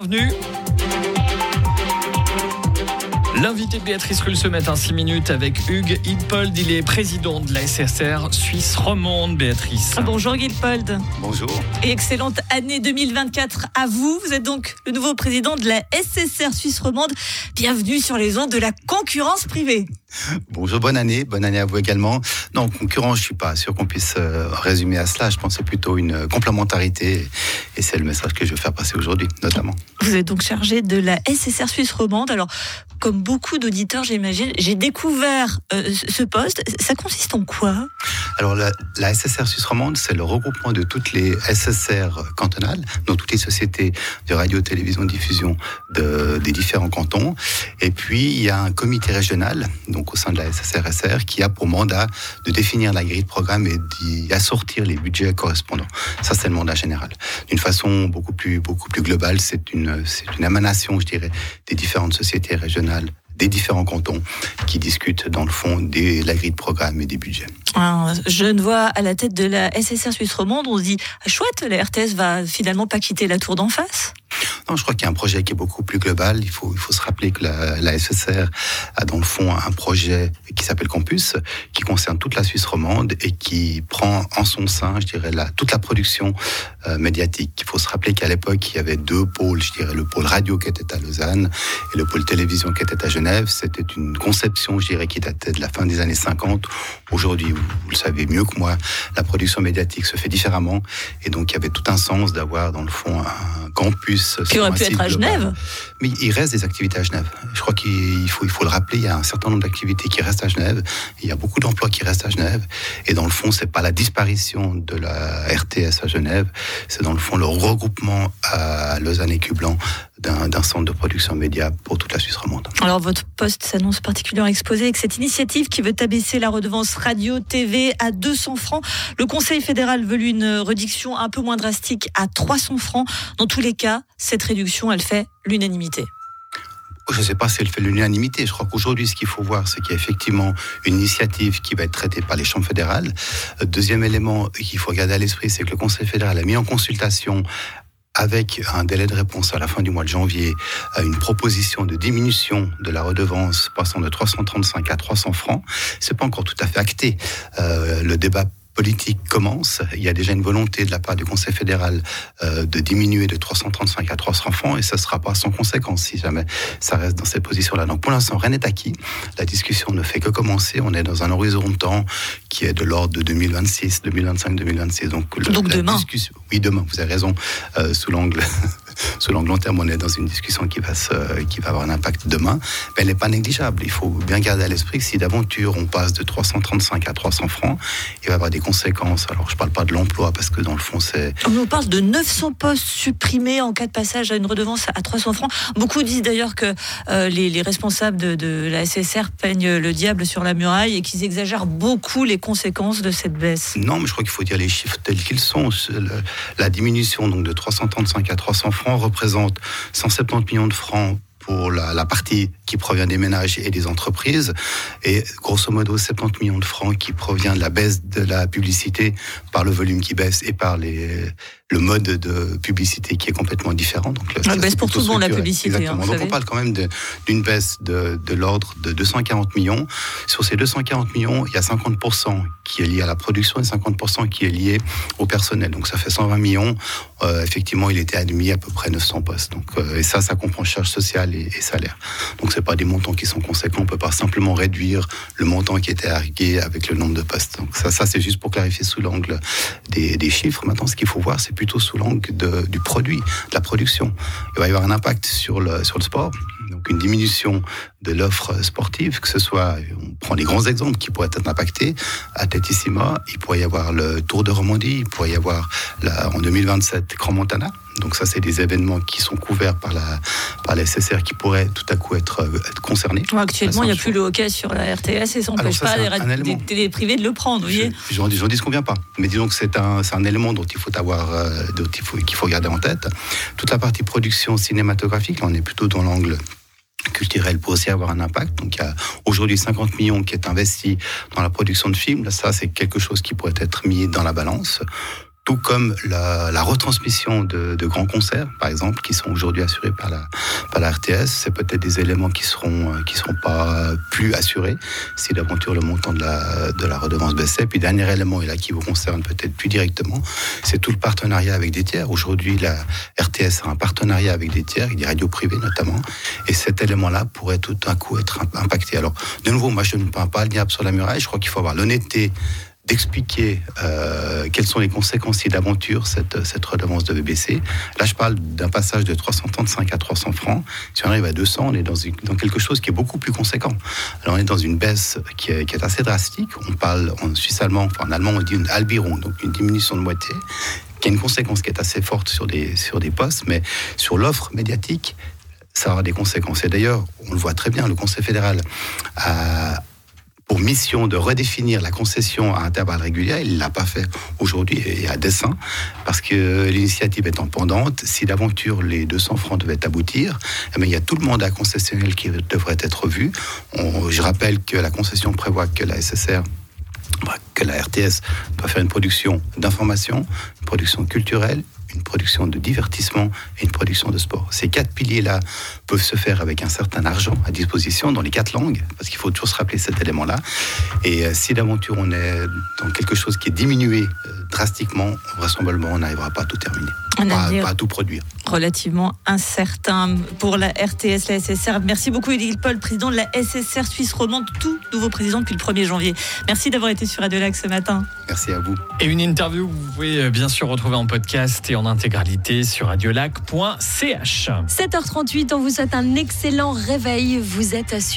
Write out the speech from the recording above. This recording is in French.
Bienvenue. L'invité de Béatrice Rulle ce matin, 6 minutes avec Hugues Hilpold. Il est président de la SSR Suisse romande, Béatrice. Bonjour Hilpold. Bonjour. Et excellente année 2024 à vous. Vous êtes donc le nouveau président de la SSR Suisse romande. Bienvenue sur les ondes de la concurrence privée. Bonjour, bonne année, bonne année à vous également. Non, concurrence, je suis pas sûr qu'on puisse euh, résumer à cela. Je pense que c'est plutôt une complémentarité et c'est le message que je veux faire passer aujourd'hui, notamment. Vous êtes donc chargé de la SSR Suisse romande. Alors, comme beaucoup d'auditeurs, j'imagine, j'ai découvert euh, ce poste. Ça consiste en quoi? Alors, la, la, SSR Suisse romande, c'est le regroupement de toutes les SSR cantonales, donc toutes les sociétés de radio, télévision, diffusion de, des différents cantons. Et puis, il y a un comité régional, donc au sein de la SSRSR, qui a pour mandat de définir la grille de programme et d'y assortir les budgets correspondants. Ça, c'est le mandat général. Façon beaucoup plus, beaucoup plus globale, c'est une, c'est une émanation, je dirais, des différentes sociétés régionales des différents cantons qui discutent dans le fond de la grille de programme et des budgets. Un jeune voix à la tête de la SSR Suisse romande, on se dit chouette, la RTS va finalement pas quitter la tour d'en face non, je crois qu'il y a un projet qui est beaucoup plus global. Il faut, se rappeler que la, la SSR a dans le fond un projet qui s'appelle Campus, qui concerne toute la Suisse romande et qui prend en son sein, je dirais, la, toute la production euh, médiatique. Il faut se rappeler qu'à l'époque, il y avait deux pôles, je dirais, le pôle radio qui était à Lausanne et le pôle télévision qui était à Genève. C'était une conception, je dirais, qui datait de la fin des années 50. Aujourd'hui, vous, vous le savez mieux que moi, la production médiatique se fait différemment et donc il y avait tout un sens d'avoir dans le fond un campus qui aurait pu être à Genève. Mais il reste des activités à Genève. Je crois qu'il faut, il faut le rappeler, il y a un certain nombre d'activités qui restent à Genève. Il y a beaucoup d'emplois qui restent à Genève. Et dans le fond, c'est pas la disparition de la RTS à Genève, c'est dans le fond le regroupement à Lausanne et Cublan d'un centre de production média pour toute la Suisse romande. Alors votre poste s'annonce particulièrement exposé avec cette initiative qui veut abaisser la redevance radio TV à 200 francs. Le Conseil fédéral veut une réduction un peu moins drastique à 300 francs. Dans tous les cas, cette réduction, elle fait l'unanimité. Je ne sais pas si elle fait l'unanimité. Je crois qu'aujourd'hui, ce qu'il faut voir, c'est qu'il y a effectivement une initiative qui va être traitée par les chambres fédérales. Deuxième élément qu'il faut garder à l'esprit, c'est que le Conseil fédéral a mis en consultation avec un délai de réponse à la fin du mois de janvier à une proposition de diminution de la redevance passant de 335 à 300 francs. C'est pas encore tout à fait acté. Euh, le débat politique commence. Il y a déjà une volonté de la part du Conseil fédéral euh, de diminuer de 335 à 300 francs et ça ne sera pas sans conséquence si jamais ça reste dans cette position-là. Donc pour l'instant, rien n'est acquis. La discussion ne fait que commencer. On est dans un horizon de temps qui est de l'ordre de 2026, 2025, 2026. Donc, le, Donc demain. Discussion, oui, demain, vous avez raison, euh, sous l'angle sous l'angle long terme, on est dans une discussion qui va, se, qui va avoir un impact demain, mais elle n'est pas négligeable. Il faut bien garder à l'esprit que si d'aventure on passe de 335 à 300 francs, il va y avoir des conséquences. Alors je ne parle pas de l'emploi parce que dans le fond c'est... On nous parle de 900 postes supprimés en cas de passage à une redevance à 300 francs. Beaucoup disent d'ailleurs que euh, les, les, responsables de, de, la SSR peignent le diable sur la muraille et qu'ils exagèrent beaucoup les conséquences de cette baisse. Non, mais je crois qu'il faut dire les chiffres tels qu'ils sont. La diminution donc de 335 à 300 francs représente 170 millions de francs pour la, la, partie qui provient des ménages et des entreprises, et grosso modo 70 millions de francs qui provient de la baisse de la publicité par le volume qui baisse et par les, le mode de publicité qui est complètement différent. Donc, la baisse pour tout le monde la publicité. Hein, Exactement. Hein, Donc on parle quand même d'une baisse de, de l'ordre de 240 millions. Sur ces 240 millions, il y a 50% qui est lié à la production et 50% qui est lié au personnel. Donc ça fait 120 millions. Euh, effectivement, il était admis à peu près 900 postes. Donc, euh, et ça, ça comprend charges sociales et, et salaires. Donc c'est pas des montants qui sont conséquents. On peut pas simplement réduire le montant qui était argué avec le nombre de postes. Donc ça, ça c'est juste pour clarifier sous l'angle des, des chiffres. Maintenant, ce qu'il faut voir, c'est plutôt sous l'angle du produit, de la production. Il va y avoir un impact sur le, sport, donc une diminution de l'offre sportive, que ce soit, on prend les grands exemples qui pourraient être impactés, à Tétissima, il pourrait y avoir le Tour de Romandie, il pourrait y avoir en 2027 Grand Montana. Donc ça, c'est des événements qui sont couverts par la, par la SSR qui pourraient tout à coup être, être concernés. Ouais, actuellement, il n'y a plus le hockey sur la RTS et ça n'empêche pas les, télé privées de le prendre. J'en dis, dis qu'on vient pas. Mais disons que c'est un, un élément dont il faut avoir, euh, dont il faut, qu'il faut garder en tête. Toute la partie production cinématographique, là, on est plutôt dans l'angle culturel peut aussi avoir un impact. Donc il y a aujourd'hui 50 millions qui est investi dans la production de films. Là, ça, c'est quelque chose qui pourrait être mis dans la balance. Tout comme la, retransmission de, grands concerts, par exemple, qui sont aujourd'hui assurés par la, par la RTS. C'est peut-être des éléments qui seront qui seront pas plus assurés si d'aventure le montant de la, de la redevance baissait. Puis dernier élément, et là qui vous concerne peut-être plus directement, c'est tout le partenariat avec des tiers. Aujourd'hui, la RTS a un partenariat avec des tiers, des radios privées notamment, et cet élément-là pourrait tout d'un coup être impacté. Alors, de nouveau, moi je ne peins pas le diable sur la muraille, je crois qu'il faut avoir l'honnêteté d'expliquer euh, quelles sont les conséquences d'aventure cette, cette redevance de BBC. Là, je parle d'un passage de 335 à 300 francs. Si on arrive à 200, on est dans, quelque chose qui est beaucoup plus conséquent. Alors, on est dans une baisse qui est, qui est assez drastique. On parle en suisse allemand, enfin en allemand, on dit une albiron, donc une diminution de moitié qui a une conséquence qui est assez forte sur des, sur des postes, mais sur l'offre médiatique, ça aura des conséquences. Et d'ailleurs, on le voit très bien, le Conseil fédéral a, mission de redéfinir la concession à intervalles réguliers. Il ne l'a pas fait aujourd'hui et à dessein, parce que l'initiative étant pendante, si d'aventure les 200 francs devaient aboutir, eh il y a tout le mandat concessionnel qui devrait être vu. je rappelle que la concession prévoit que la SSR que la RTS doit faire une production d'information, une production culturelle, une production de divertissement et une production de sport. Ces quatre piliers-là peuvent se faire avec un certain argent à disposition dans les quatre langues, parce qu'il faut toujours se rappeler cet élément-là. Et euh, si d'aventure on est dans quelque chose qui est diminué euh, drastiquement, vraisemblablement on n'arrivera pas à tout terminer, pas, pas, à tout produire. Relativement incertain pour la RTS, la SSR. Merci beaucoup Édile Paul, président de la SSR Suisse romande, tout nouveau président depuis le 1er janvier. Merci d'avoir été sur Radio Lac ce matin. Merci à vous. Et une interview vous pouvez euh, bien sûr retrouver en podcast et en intégralité sur radiolac.ch. 7h38, on vous souhaite un excellent réveil. Vous êtes sur